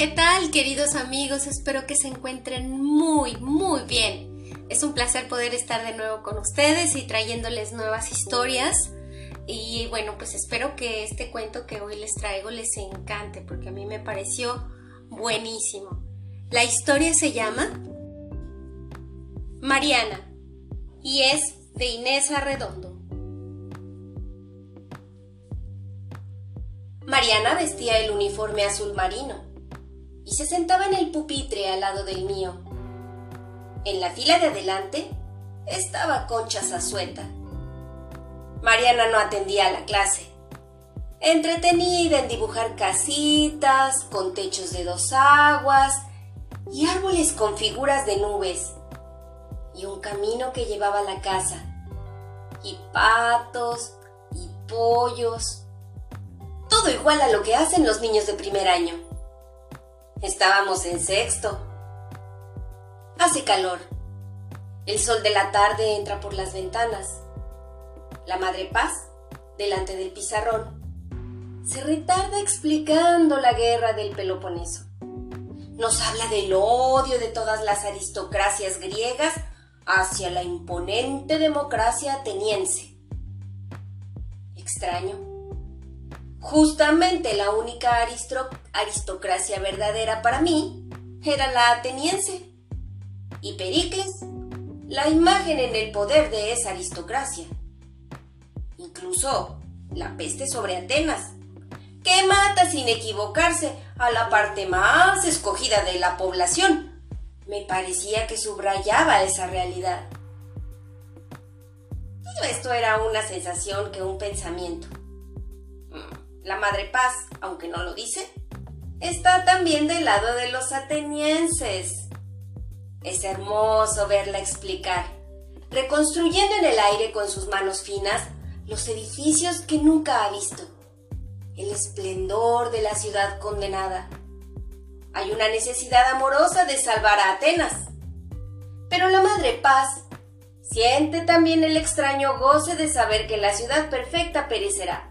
¿Qué tal, queridos amigos? Espero que se encuentren muy, muy bien. Es un placer poder estar de nuevo con ustedes y trayéndoles nuevas historias. Y bueno, pues espero que este cuento que hoy les traigo les encante porque a mí me pareció buenísimo. La historia se llama Mariana y es de Inés Arredondo. Mariana vestía el uniforme azul marino y se sentaba en el pupitre al lado del mío. En la fila de adelante estaba Concha Zazueta. Mariana no atendía a la clase. Entretenida en dibujar casitas con techos de dos aguas y árboles con figuras de nubes y un camino que llevaba a la casa y patos y pollos. Todo igual a lo que hacen los niños de primer año. Estábamos en sexto. Hace calor. El sol de la tarde entra por las ventanas. La Madre Paz, delante del pizarrón, se retarda explicando la guerra del Peloponeso. Nos habla del odio de todas las aristocracias griegas hacia la imponente democracia ateniense. Extraño Justamente la única aristocracia verdadera para mí era la ateniense. Y Pericles, la imagen en el poder de esa aristocracia. Incluso la peste sobre Atenas, que mata sin equivocarse a la parte más escogida de la población. Me parecía que subrayaba esa realidad. Todo esto era una sensación que un pensamiento. La Madre Paz, aunque no lo dice, está también del lado de los atenienses. Es hermoso verla explicar, reconstruyendo en el aire con sus manos finas los edificios que nunca ha visto, el esplendor de la ciudad condenada. Hay una necesidad amorosa de salvar a Atenas. Pero la Madre Paz siente también el extraño goce de saber que la ciudad perfecta perecerá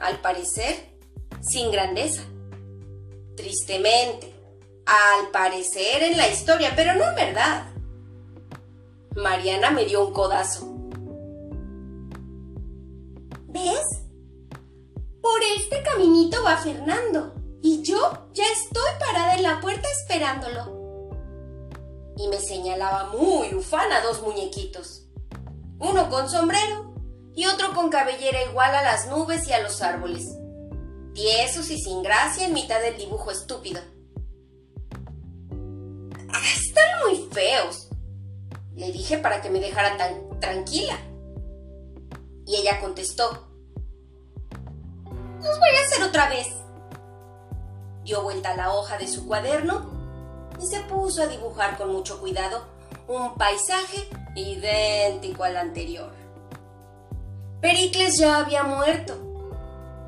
al parecer, sin grandeza. Tristemente, al parecer en la historia, pero no en verdad. Mariana me dio un codazo. ¿Ves? Por este caminito va Fernando y yo ya estoy parada en la puerta esperándolo. Y me señalaba muy ufana dos muñequitos, uno con sombrero y otro con cabellera igual a las nubes y a los árboles. Tiesos y sin gracia en mitad del dibujo estúpido. Ah, están muy feos, le dije para que me dejara tan tranquila. Y ella contestó, los voy a hacer otra vez. Dio vuelta a la hoja de su cuaderno y se puso a dibujar con mucho cuidado un paisaje idéntico al anterior. Pericles ya había muerto,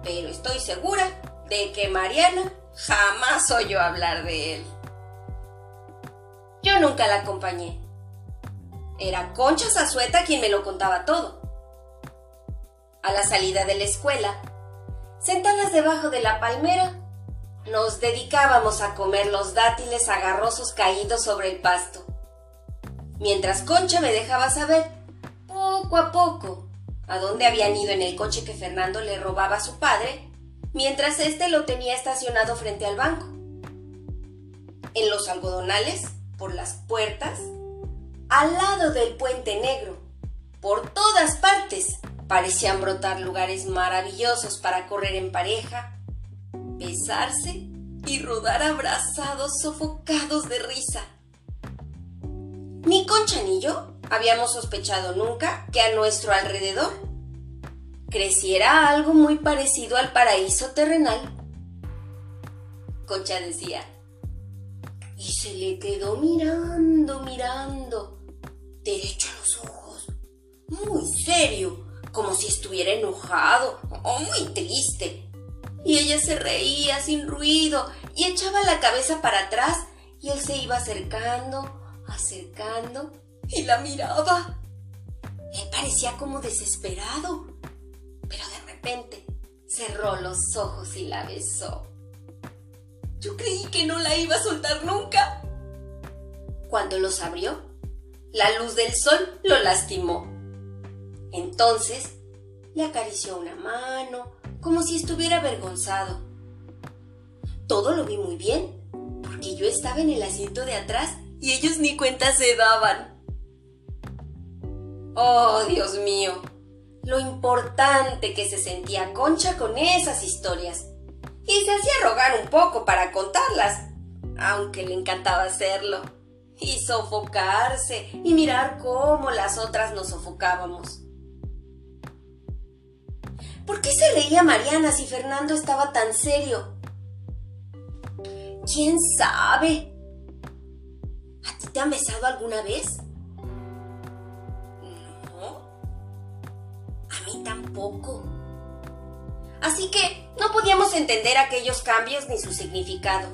pero estoy segura de que Mariana jamás oyó hablar de él. Yo nunca la acompañé. Era Concha Zazueta quien me lo contaba todo. A la salida de la escuela, sentadas debajo de la palmera, nos dedicábamos a comer los dátiles agarrosos caídos sobre el pasto, mientras Concha me dejaba saber, poco a poco, a dónde habían ido en el coche que Fernando le robaba a su padre, mientras éste lo tenía estacionado frente al banco. En los algodonales, por las puertas, al lado del puente negro, por todas partes, parecían brotar lugares maravillosos para correr en pareja, besarse y rodar abrazados sofocados de risa. Ni Concha ni yo habíamos sospechado nunca que a nuestro alrededor creciera algo muy parecido al paraíso terrenal. Concha decía, y se le quedó mirando, mirando, derecho a los ojos, muy serio, como si estuviera enojado o muy triste. Y ella se reía sin ruido y echaba la cabeza para atrás y él se iba acercando, acercando y la miraba. Él parecía como desesperado, pero de repente cerró los ojos y la besó. Yo creí que no la iba a soltar nunca. Cuando los abrió, la luz del sol lo lastimó. Entonces, le acarició una mano, como si estuviera avergonzado. Todo lo vi muy bien, porque yo estaba en el asiento de atrás y ellos ni cuenta se daban. Oh, Dios mío, lo importante que se sentía Concha con esas historias. Y se hacía rogar un poco para contarlas, aunque le encantaba hacerlo. Y sofocarse y mirar cómo las otras nos sofocábamos. ¿Por qué se reía Mariana si Fernando estaba tan serio? ¿Quién sabe? ¿A ti te han besado alguna vez? Tampoco. Así que no podíamos entender aquellos cambios ni su significado.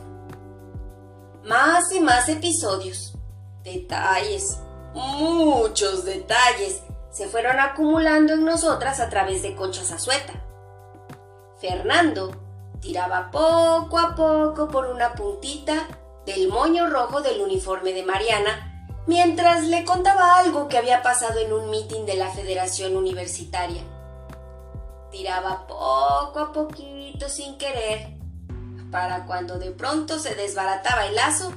Más y más episodios, detalles, muchos detalles se fueron acumulando en nosotras a través de Concha Zazueta. Fernando tiraba poco a poco por una puntita del moño rojo del uniforme de Mariana mientras le contaba algo que había pasado en un mitin de la Federación Universitaria. Tiraba poco a poquito sin querer, para cuando de pronto se desbarataba el lazo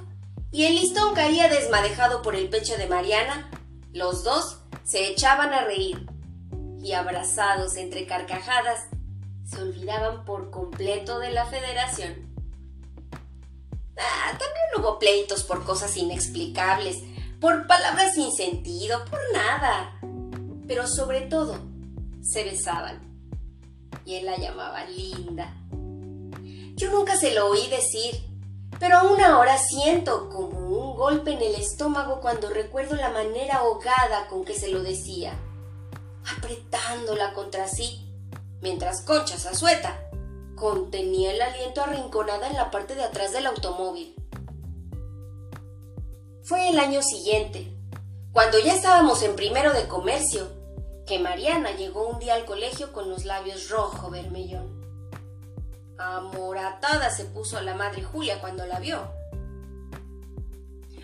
y el listón caía desmadejado por el pecho de Mariana, los dos se echaban a reír y abrazados entre carcajadas se olvidaban por completo de la federación. Ah, también hubo pleitos por cosas inexplicables, por palabras sin sentido, por nada. Pero sobre todo, se besaban. Y él la llamaba linda. Yo nunca se lo oí decir, pero aún ahora siento como un golpe en el estómago cuando recuerdo la manera ahogada con que se lo decía, apretándola contra sí mientras Concha Zazueta contenía el aliento arrinconada en la parte de atrás del automóvil. Fue el año siguiente, cuando ya estábamos en primero de comercio, que Mariana llegó un día al colegio con los labios rojo vermellón. Amoratada se puso la madre Julia cuando la vio.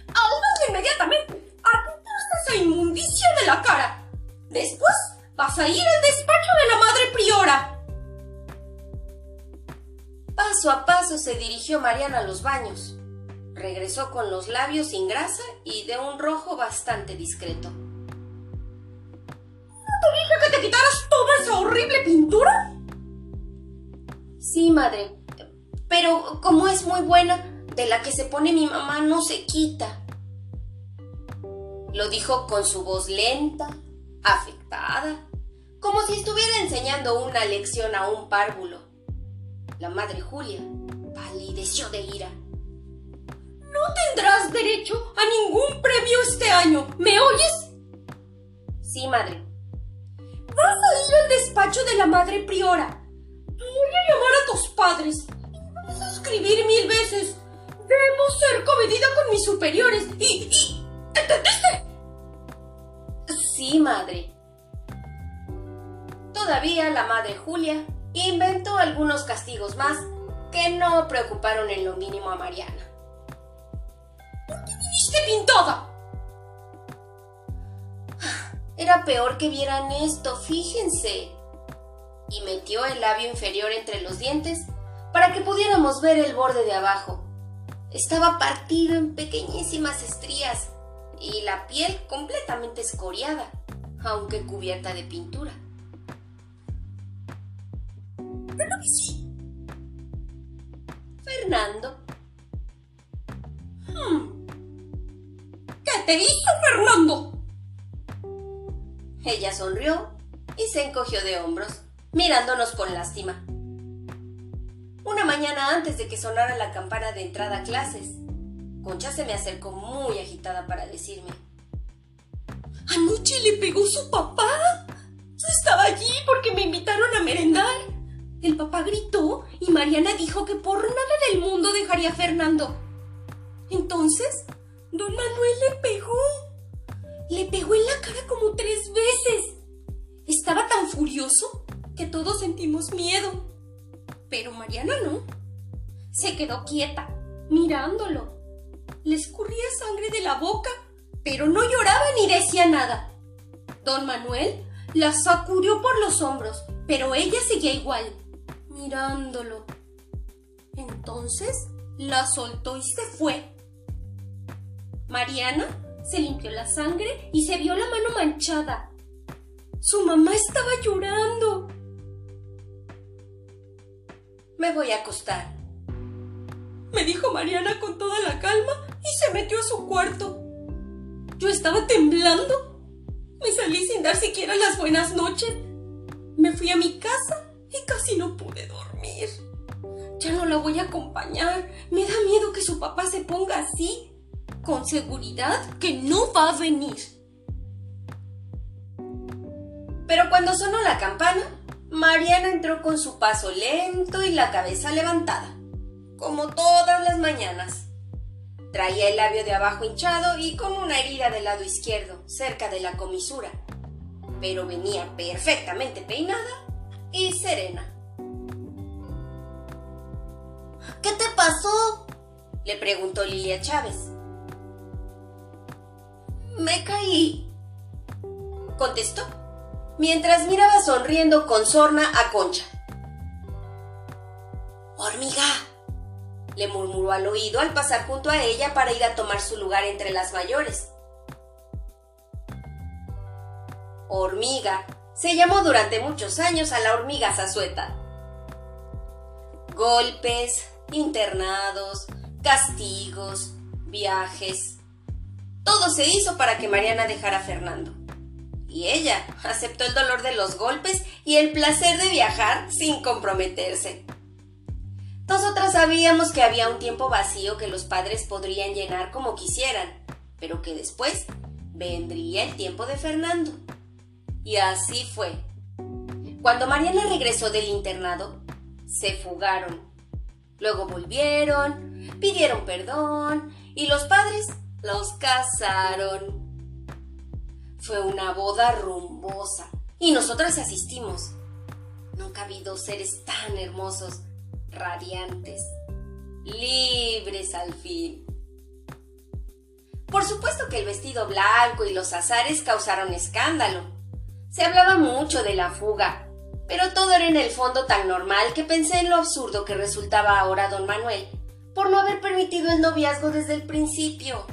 ¡Al inmediatamente! ¡A esa inmundicia de la cara! Después Vas a ir al despacho de la madre priora. Paso a paso se dirigió Mariana a los baños. Regresó con los labios sin grasa y de un rojo bastante discreto. ¿No te dije que te quitaras toda esa horrible pintura? Sí, madre. Pero como es muy buena, de la que se pone mi mamá no se quita. Lo dijo con su voz lenta, afectada, como si estuviera enseñando una lección a un párvulo. La madre Julia palideció de ira. No tendrás derecho a ningún premio este año, ¿me oyes? Sí, madre. Vas a ir al despacho de la madre priora. Voy a llamar a tus padres. Vas a escribir mil veces. Debo ser comedida con mis superiores. Y, y... ¿Entendiste? Sí, madre. Todavía la madre Julia inventó algunos castigos más que no preocuparon en lo mínimo a Mariana. ¿Por qué pintada? Era peor que vieran esto, fíjense. Y metió el labio inferior entre los dientes para que pudiéramos ver el borde de abajo. Estaba partido en pequeñísimas estrías y la piel completamente escoriada, aunque cubierta de pintura. Fernando. Te hizo Fernando? Ella sonrió y se encogió de hombros, mirándonos con lástima. Una mañana antes de que sonara la campana de entrada a clases, Concha se me acercó muy agitada para decirme. ¿Anoche le pegó su papá? Estaba allí porque me invitaron a merendar. El papá gritó y Mariana dijo que por nada del mundo dejaría a Fernando. Entonces, don Manuel le pegó. Le pegó en la cara como tres veces. Estaba tan furioso que todos sentimos miedo. Pero Mariana no. Se quedó quieta mirándolo. Le escurría sangre de la boca, pero no lloraba ni decía nada. Don Manuel la sacudió por los hombros, pero ella seguía igual, mirándolo. Entonces la soltó y se fue. Mariana se limpió la sangre y se vio la mano manchada. Su mamá estaba llorando. Me voy a acostar, me dijo Mariana con toda la calma y se metió a su cuarto. Yo estaba temblando. Me salí sin dar siquiera las buenas noches. Me fui a mi casa y casi no pude dormir. Ya no la voy a acompañar. Me da miedo que su papá se ponga así. Con seguridad que no va a venir. Pero cuando sonó la campana, Mariana entró con su paso lento y la cabeza levantada, como todas las mañanas. Traía el labio de abajo hinchado y con una herida del lado izquierdo, cerca de la comisura, pero venía perfectamente peinada y serena. ¿Qué te pasó? le preguntó Lilia Chávez. Me caí, contestó mientras miraba sonriendo con sorna a Concha. Hormiga, le murmuró al oído al pasar junto a ella para ir a tomar su lugar entre las mayores. Hormiga se llamó durante muchos años a la hormiga zazueta. Golpes, internados, castigos, viajes. Todo se hizo para que Mariana dejara a Fernando y ella aceptó el dolor de los golpes y el placer de viajar sin comprometerse. Nosotras sabíamos que había un tiempo vacío que los padres podrían llenar como quisieran, pero que después vendría el tiempo de Fernando. Y así fue. Cuando Mariana regresó del internado, se fugaron. Luego volvieron, pidieron perdón y los padres los casaron. Fue una boda rumbosa y nosotras asistimos. Nunca vi dos seres tan hermosos, radiantes, libres al fin. Por supuesto que el vestido blanco y los azares causaron escándalo. Se hablaba mucho de la fuga, pero todo era en el fondo tan normal que pensé en lo absurdo que resultaba ahora don Manuel por no haber permitido el noviazgo desde el principio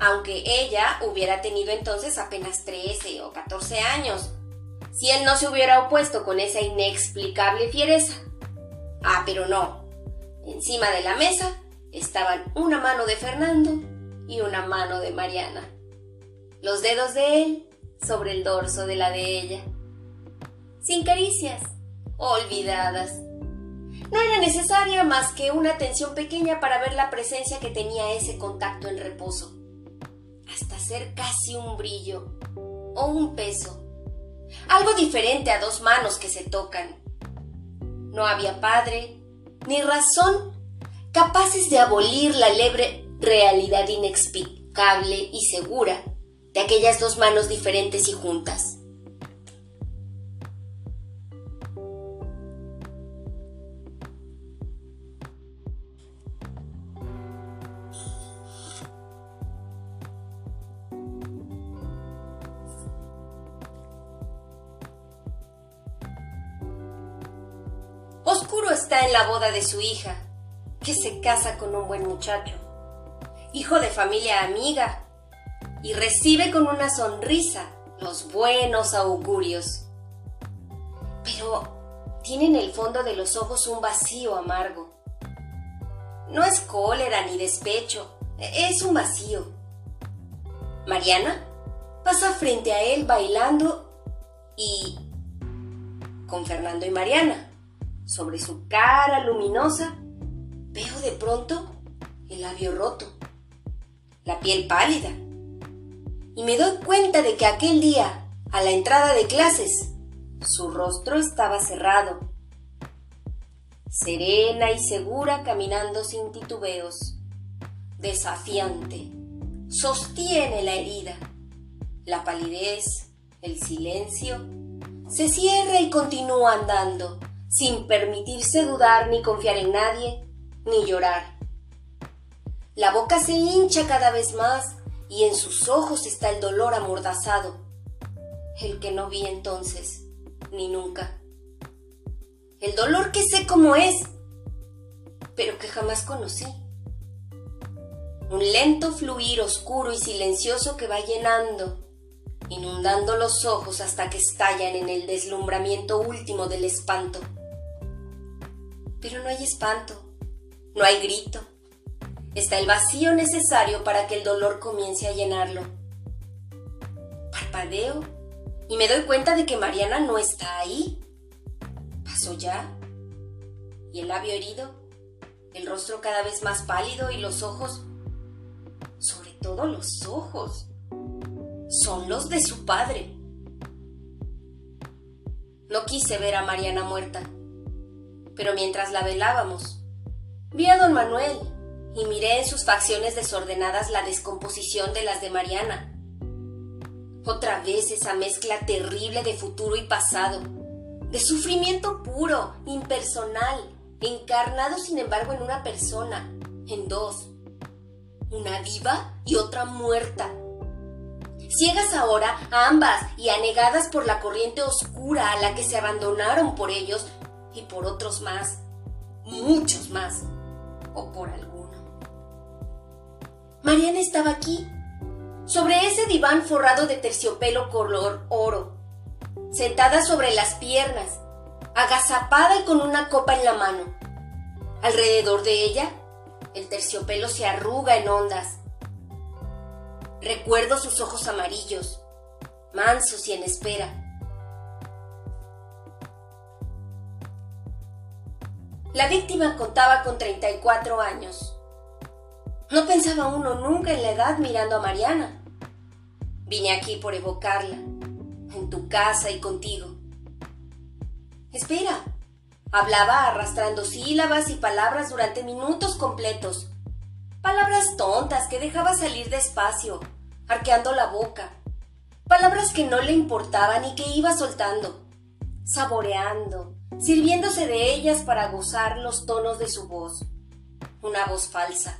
aunque ella hubiera tenido entonces apenas 13 o 14 años, si él no se hubiera opuesto con esa inexplicable fiereza. Ah, pero no. Encima de la mesa estaban una mano de Fernando y una mano de Mariana. Los dedos de él sobre el dorso de la de ella. Sin caricias, olvidadas. No era necesaria más que una atención pequeña para ver la presencia que tenía ese contacto en reposo hasta ser casi un brillo o un peso. Algo diferente a dos manos que se tocan. No había padre ni razón capaces de abolir la lebre realidad inexplicable y segura de aquellas dos manos diferentes y juntas. En la boda de su hija, que se casa con un buen muchacho, hijo de familia amiga, y recibe con una sonrisa los buenos augurios. Pero tiene en el fondo de los ojos un vacío amargo. No es cólera ni despecho, es un vacío. Mariana pasa frente a él bailando y con Fernando y Mariana sobre su cara luminosa, veo de pronto el labio roto, la piel pálida, y me doy cuenta de que aquel día, a la entrada de clases, su rostro estaba cerrado, serena y segura caminando sin titubeos, desafiante, sostiene la herida, la palidez, el silencio, se cierra y continúa andando sin permitirse dudar ni confiar en nadie, ni llorar, La boca se hincha cada vez más y en sus ojos está el dolor amordazado, el que no vi entonces, ni nunca. El dolor que sé cómo es, pero que jamás conocí. Un lento fluir oscuro y silencioso que va llenando, inundando los ojos hasta que estallan en el deslumbramiento último del espanto. Pero no hay espanto, no hay grito, está el vacío necesario para que el dolor comience a llenarlo. Parpadeo y me doy cuenta de que Mariana no está ahí. Pasó ya. Y el labio herido, el rostro cada vez más pálido y los ojos, sobre todo los ojos, son los de su padre. No quise ver a Mariana muerta, pero mientras la velábamos, vi a don Manuel y miré en sus facciones desordenadas la descomposición de las de Mariana. Otra vez esa mezcla terrible de futuro y pasado, de sufrimiento puro, impersonal, encarnado sin embargo en una persona, en dos, una viva y otra muerta. Ciegas ahora ambas y anegadas por la corriente oscura a la que se abandonaron por ellos y por otros más, muchos más, o por algunos. Mariana estaba aquí, sobre ese diván forrado de terciopelo color oro, sentada sobre las piernas, agazapada y con una copa en la mano. Alrededor de ella, el terciopelo se arruga en ondas. Recuerdo sus ojos amarillos, mansos y en espera. La víctima contaba con 34 años. No pensaba uno nunca en la edad mirando a Mariana. Vine aquí por evocarla, en tu casa y contigo. Espera. Hablaba arrastrando sílabas y palabras durante minutos completos. Palabras tontas que dejaba salir despacio, arqueando la boca. Palabras que no le importaban y que iba soltando, saboreando, sirviéndose de ellas para gozar los tonos de su voz. Una voz falsa,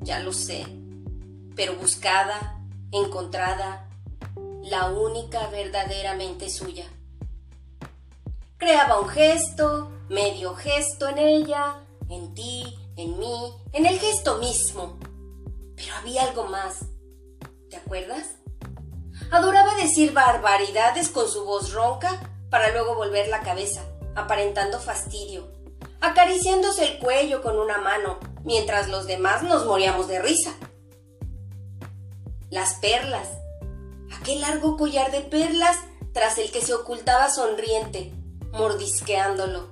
ya lo sé, pero buscada, encontrada, la única verdaderamente suya. Creaba un gesto, medio gesto en ella, en ti, en mí, en el gesto mismo. Pero había algo más. ¿Te acuerdas? Adoraba decir barbaridades con su voz ronca para luego volver la cabeza, aparentando fastidio, acariciándose el cuello con una mano, mientras los demás nos moríamos de risa. Las perlas, aquel largo collar de perlas tras el que se ocultaba sonriente, mordisqueándolo,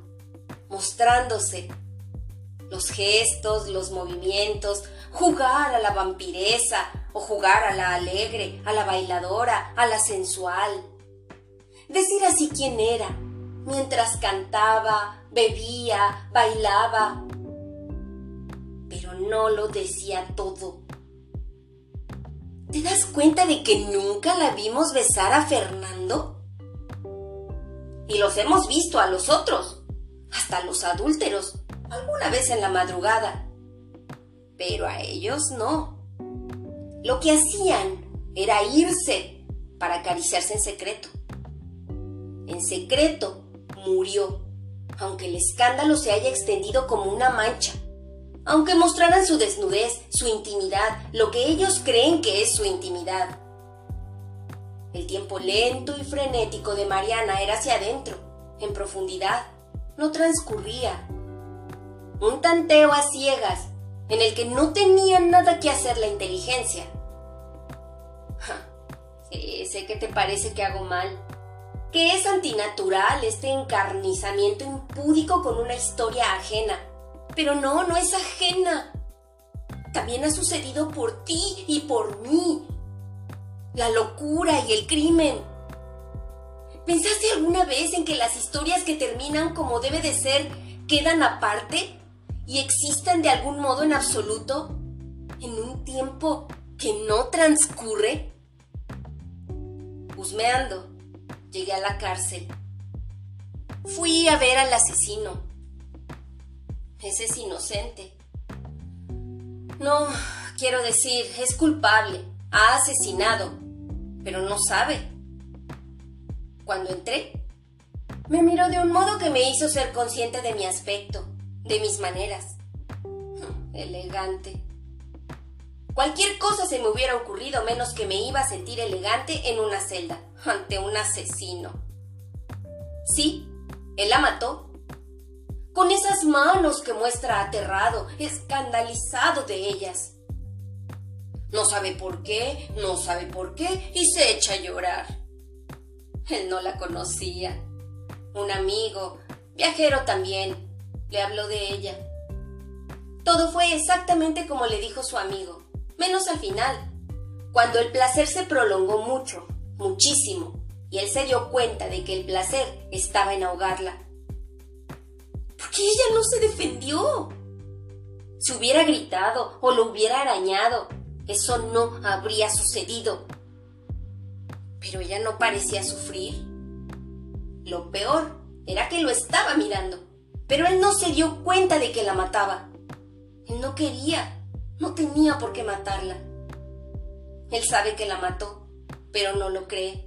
mostrándose. Los gestos, los movimientos, jugar a la vampiresa o jugar a la alegre, a la bailadora, a la sensual. Decir así quién era, mientras cantaba, bebía, bailaba, pero no lo decía todo. ¿Te das cuenta de que nunca la vimos besar a Fernando? Y los hemos visto a los otros, hasta los adúlteros, alguna vez en la madrugada. Pero a ellos no. Lo que hacían era irse para acariciarse en secreto. En secreto murió, aunque el escándalo se haya extendido como una mancha aunque mostraran su desnudez, su intimidad, lo que ellos creen que es su intimidad. El tiempo lento y frenético de Mariana era hacia adentro, en profundidad, no transcurría. Un tanteo a ciegas, en el que no tenía nada que hacer la inteligencia. sé que te parece que hago mal, que es antinatural este encarnizamiento impúdico con una historia ajena pero no, no es ajena. También ha sucedido por ti y por mí. La locura y el crimen. ¿Pensaste alguna vez en que las historias que terminan como debe de ser quedan aparte y existen de algún modo en absoluto en un tiempo que no transcurre? Husmeando, llegué a la cárcel. Fui a ver al asesino ese es inocente. No, quiero decir, es culpable, ha asesinado, pero no sabe. Cuando entré, me miró de un modo que me hizo ser consciente de mi aspecto, de mis maneras. Elegante. Cualquier cosa se me hubiera ocurrido menos que me iba a sentir elegante en una celda, ante un asesino. Sí, él la mató. Con esas manos que muestra aterrado, escandalizado de ellas. No sabe por qué, no sabe por qué, y se echa a llorar. Él no la conocía. Un amigo, viajero también, le habló de ella. Todo fue exactamente como le dijo su amigo, menos al final, cuando el placer se prolongó mucho, muchísimo, y él se dio cuenta de que el placer estaba en ahogarla. ¿Por qué ella no se defendió? Si hubiera gritado o lo hubiera arañado, eso no habría sucedido. Pero ella no parecía sufrir. Lo peor era que lo estaba mirando, pero él no se dio cuenta de que la mataba. Él no quería, no tenía por qué matarla. Él sabe que la mató, pero no lo cree.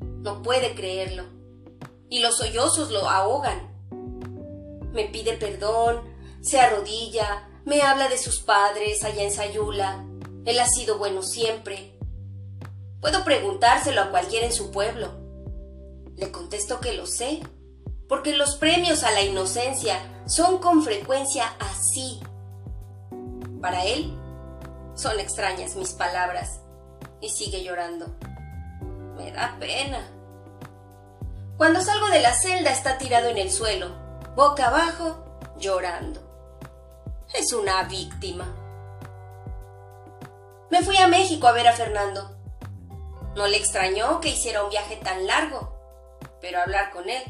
No puede creerlo. Y los sollozos lo ahogan. Me pide perdón, se arrodilla, me habla de sus padres allá en Sayula, él ha sido bueno siempre. Puedo preguntárselo a cualquiera en su pueblo. Le contesto que lo sé, porque los premios a la inocencia son con frecuencia así. Para él, son extrañas mis palabras, y sigue llorando. Me da pena. Cuando salgo de la celda está tirado en el suelo, boca abajo, llorando. Es una víctima. Me fui a México a ver a Fernando. No le extrañó que hiciera un viaje tan largo, pero hablar con él.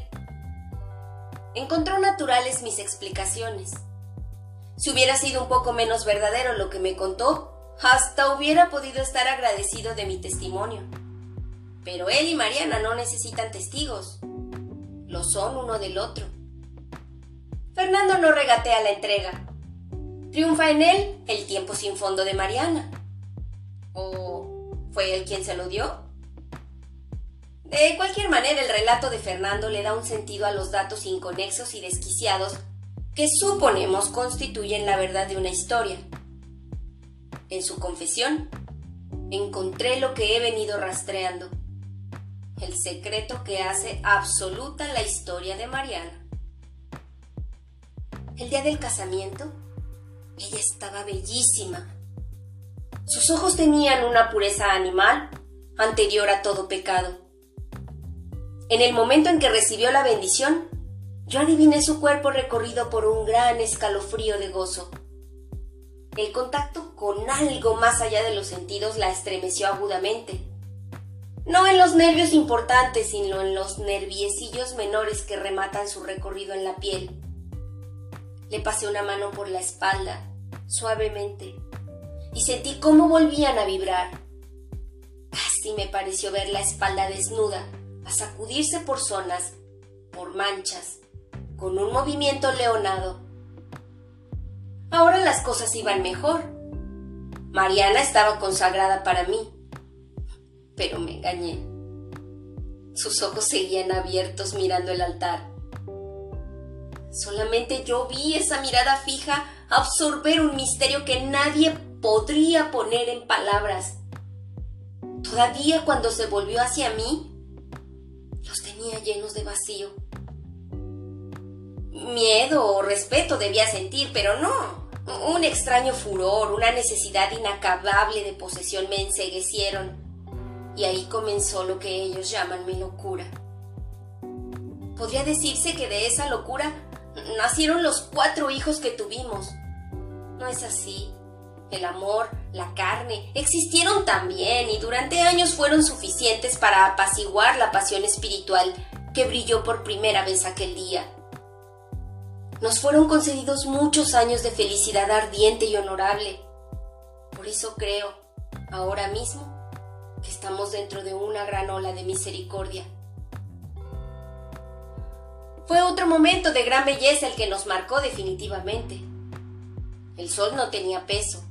Encontró naturales mis explicaciones. Si hubiera sido un poco menos verdadero lo que me contó, hasta hubiera podido estar agradecido de mi testimonio. Pero él y Mariana no necesitan testigos. Lo son uno del otro. Fernando no regatea la entrega. Triunfa en él el tiempo sin fondo de Mariana. ¿O fue él quien se lo dio? De cualquier manera, el relato de Fernando le da un sentido a los datos inconexos y desquiciados que suponemos constituyen la verdad de una historia. En su confesión, encontré lo que he venido rastreando, el secreto que hace absoluta la historia de Mariana. El día del casamiento, ella estaba bellísima, sus ojos tenían una pureza animal anterior a todo pecado. En el momento en que recibió la bendición, yo adiviné su cuerpo recorrido por un gran escalofrío de gozo. El contacto con algo más allá de los sentidos la estremeció agudamente. No en los nervios importantes, sino en los nerviecillos menores que rematan su recorrido en la piel. Le pasé una mano por la espalda, suavemente, y sentí cómo volvían a vibrar. Casi me pareció ver la espalda desnuda, a sacudirse por zonas, por manchas, con un movimiento leonado. Ahora las cosas iban mejor. Mariana estaba consagrada para mí, pero me engañé. Sus ojos seguían abiertos mirando el altar. Solamente yo vi esa mirada fija absorber un misterio que nadie podría poner en palabras. Todavía cuando se volvió hacia mí, los tenía llenos de vacío. Miedo o respeto debía sentir, pero no. Un extraño furor, una necesidad inacabable de posesión me enseguecieron. Y ahí comenzó lo que ellos llaman mi locura. Podría decirse que de esa locura nacieron los cuatro hijos que tuvimos. No es así el amor, la carne, existieron también y durante años fueron suficientes para apaciguar la pasión espiritual que brilló por primera vez aquel día. Nos fueron concedidos muchos años de felicidad ardiente y honorable. Por eso creo, ahora mismo, que estamos dentro de una gran ola de misericordia. Fue otro momento de gran belleza el que nos marcó definitivamente. El sol no tenía peso,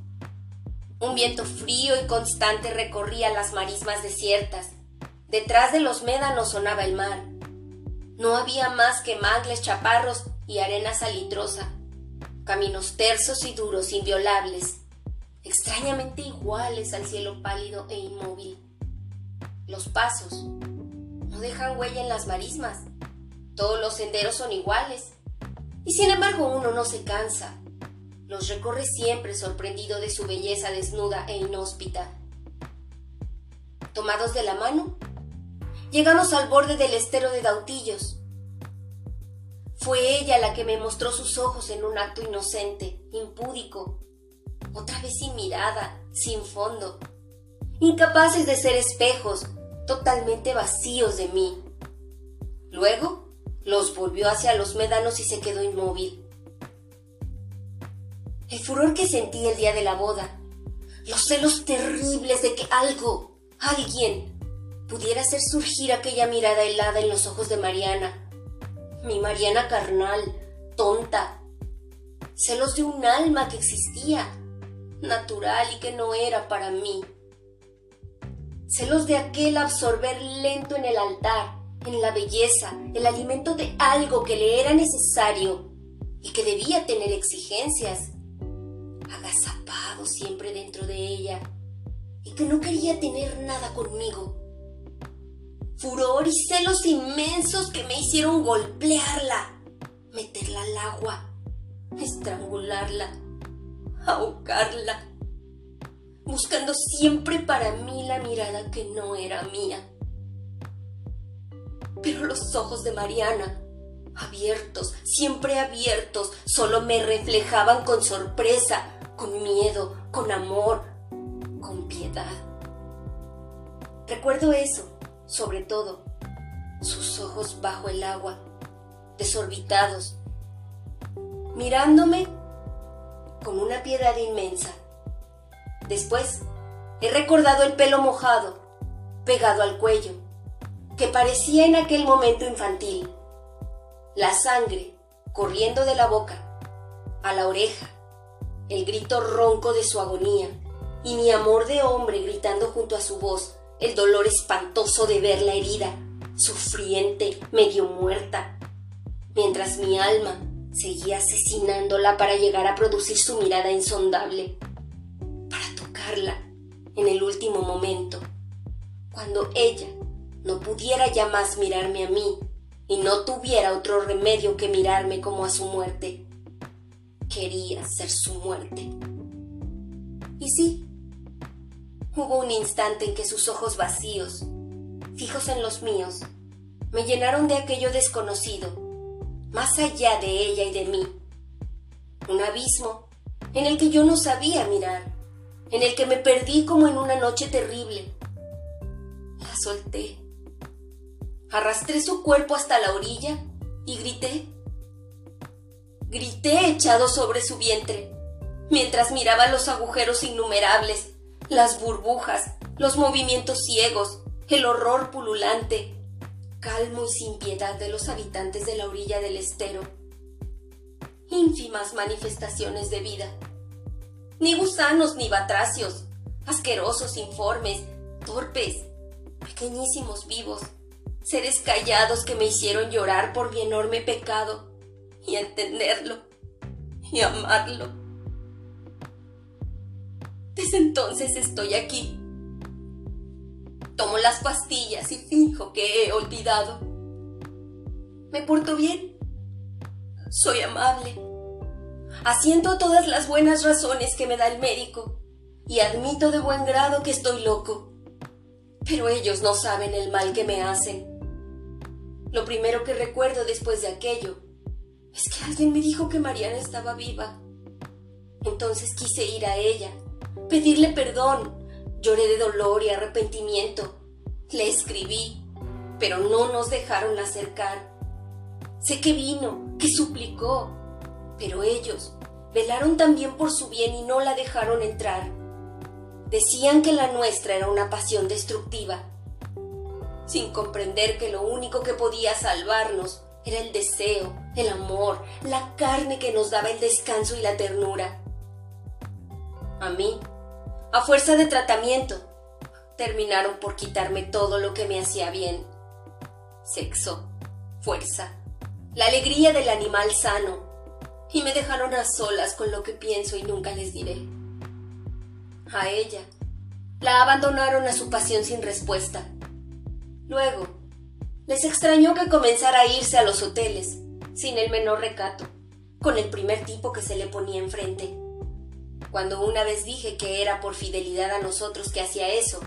Un viento frío y constante recorría las marismas desiertas. Detrás de los médanos sonaba el mar. No había más que mangles, chaparros y arena salitrosa. Caminos tersos y duros, inviolables, extrañamente iguales al cielo pálido e inmóvil. Los pasos no dejan huella en las marismas. Todos los senderos son iguales. Y sin embargo uno no se cansa. Los recorre siempre sorprendido de su belleza desnuda e inhóspita. Tomados de la mano, llegamos al borde del estero de Dautillos. Fue ella la que me mostró sus ojos en un acto inocente, impúdico, otra vez sin mirada, sin fondo, incapaces de ser espejos, totalmente vacíos de mí. Luego los volvió hacia los médanos y se quedó inmóvil. El furor que sentí el día de la boda, los celos terribles de que algo, alguien, pudiera hacer surgir aquella mirada helada en los ojos de Mariana. Mi Mariana carnal, tonta. Celos de un alma que existía, natural y que no era para mí. Celos de aquel absorber lento en el altar, en la belleza, el alimento de algo que le era necesario y que debía tener exigencias agazapado siempre dentro de ella y que no quería tener nada conmigo. Furor y celos inmensos que me hicieron golpearla, meterla al agua, estrangularla, ahogarla, buscando siempre para mí la mirada que no era mía. Pero los ojos de Mariana, abiertos, siempre abiertos, solo me reflejaban con sorpresa con miedo, con amor, con piedad. Recuerdo eso, sobre todo, sus ojos bajo el agua, desorbitados, mirándome con una piedad inmensa. Después, he recordado el pelo mojado, pegado al cuello, que parecía en aquel momento infantil, la sangre corriendo de la boca a la oreja, el grito ronco de su agonía, y mi amor de hombre gritando junto a su voz el dolor espantoso de verla herida, sufriente, medio muerta, mientras mi alma seguía asesinándola para llegar a producir su mirada insondable, para tocarla en el último momento, cuando ella no pudiera ya más mirarme a mí y no tuviera otro remedio que mirarme como a su muerte. Quería ser su muerte. Y sí, hubo un instante en que sus ojos vacíos, fijos en los míos, me llenaron de aquello desconocido, más allá de ella y de mí. Un abismo en el que yo no sabía mirar, en el que me perdí como en una noche terrible. La solté. Arrastré su cuerpo hasta la orilla y grité grité echado sobre su vientre, mientras miraba los agujeros innumerables, las burbujas, los movimientos ciegos, el horror pululante, calmo y sin piedad de los habitantes de la orilla del estero. Ínfimas manifestaciones de vida. Ni gusanos ni batracios, asquerosos informes, torpes, pequeñísimos vivos, seres callados que me hicieron llorar por mi enorme pecado y entenderlo y amarlo. Entonces estoy aquí. Tomo las pastillas y finjo que he olvidado. Me porto bien. Soy amable. Asiento todas las buenas razones que me da el médico y admito de buen grado que estoy loco. Pero ellos no saben el mal que me hacen. Lo primero que recuerdo después de aquello es que alguien me dijo que Mariana estaba viva. Entonces quise ir a ella, pedirle perdón. Lloré de dolor y arrepentimiento. Le escribí, pero no nos dejaron acercar. Sé que vino, que suplicó, pero ellos velaron también por su bien y no la dejaron entrar. Decían que la nuestra era una pasión destructiva, sin comprender que lo único que podía salvarnos era el deseo, el amor, la carne que nos daba el descanso y la ternura. A mí a fuerza de tratamiento, terminaron por quitarme todo lo que me hacía bien. Sexo, fuerza, la alegría del animal sano, y me dejaron a solas con lo que pienso y nunca les diré. A ella, la abandonaron a su pasión sin respuesta. Luego, les extrañó que comenzara a irse a los hoteles, sin el menor recato, con el primer tipo que se le ponía enfrente. Cuando una vez dije que era por fidelidad a nosotros que hacía eso,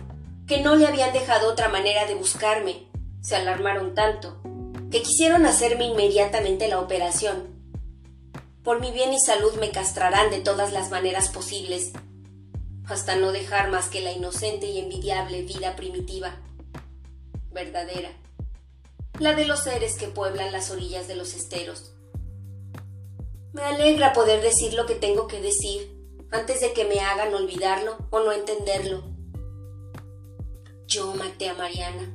que no le habían dejado otra manera de buscarme, se alarmaron tanto, que quisieron hacerme inmediatamente la operación. Por mi bien y salud me castrarán de todas las maneras posibles, hasta no dejar más que la inocente y envidiable vida primitiva, verdadera, la de los seres que pueblan las orillas de los esteros. Me alegra poder decir lo que tengo que decir antes de que me hagan olvidarlo o no entenderlo. Yo maté a Mariana.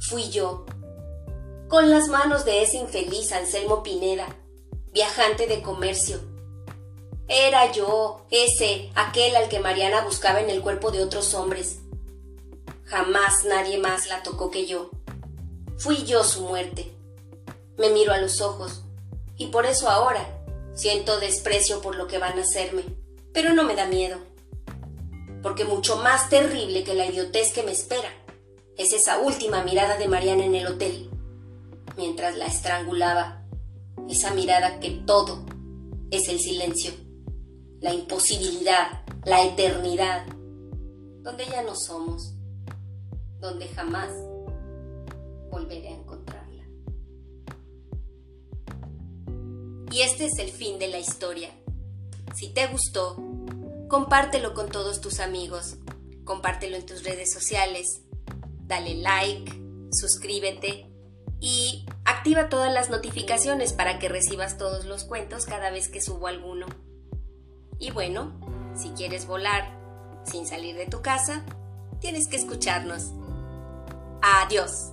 Fui yo. Con las manos de ese infeliz Anselmo Pineda, viajante de comercio. Era yo, ese, aquel al que Mariana buscaba en el cuerpo de otros hombres. Jamás nadie más la tocó que yo. Fui yo su muerte. Me miro a los ojos, y por eso ahora siento desprecio por lo que van a hacerme pero no me da miedo. Porque mucho más terrible que la idiotez que me espera es esa última mirada de Mariana en el hotel, mientras la estrangulaba, esa mirada que todo es el silencio, la imposibilidad, la eternidad, donde ya no somos, donde jamás volveré a encontrarla. Y este es el fin de la historia. Si te gustó, compártelo con todos tus amigos, compártelo en tus redes sociales, dale like, suscríbete y activa todas las notificaciones para que recibas todos los cuentos cada vez que subo alguno. Y bueno, si quieres volar sin salir de tu casa, tienes que escucharnos. Adiós.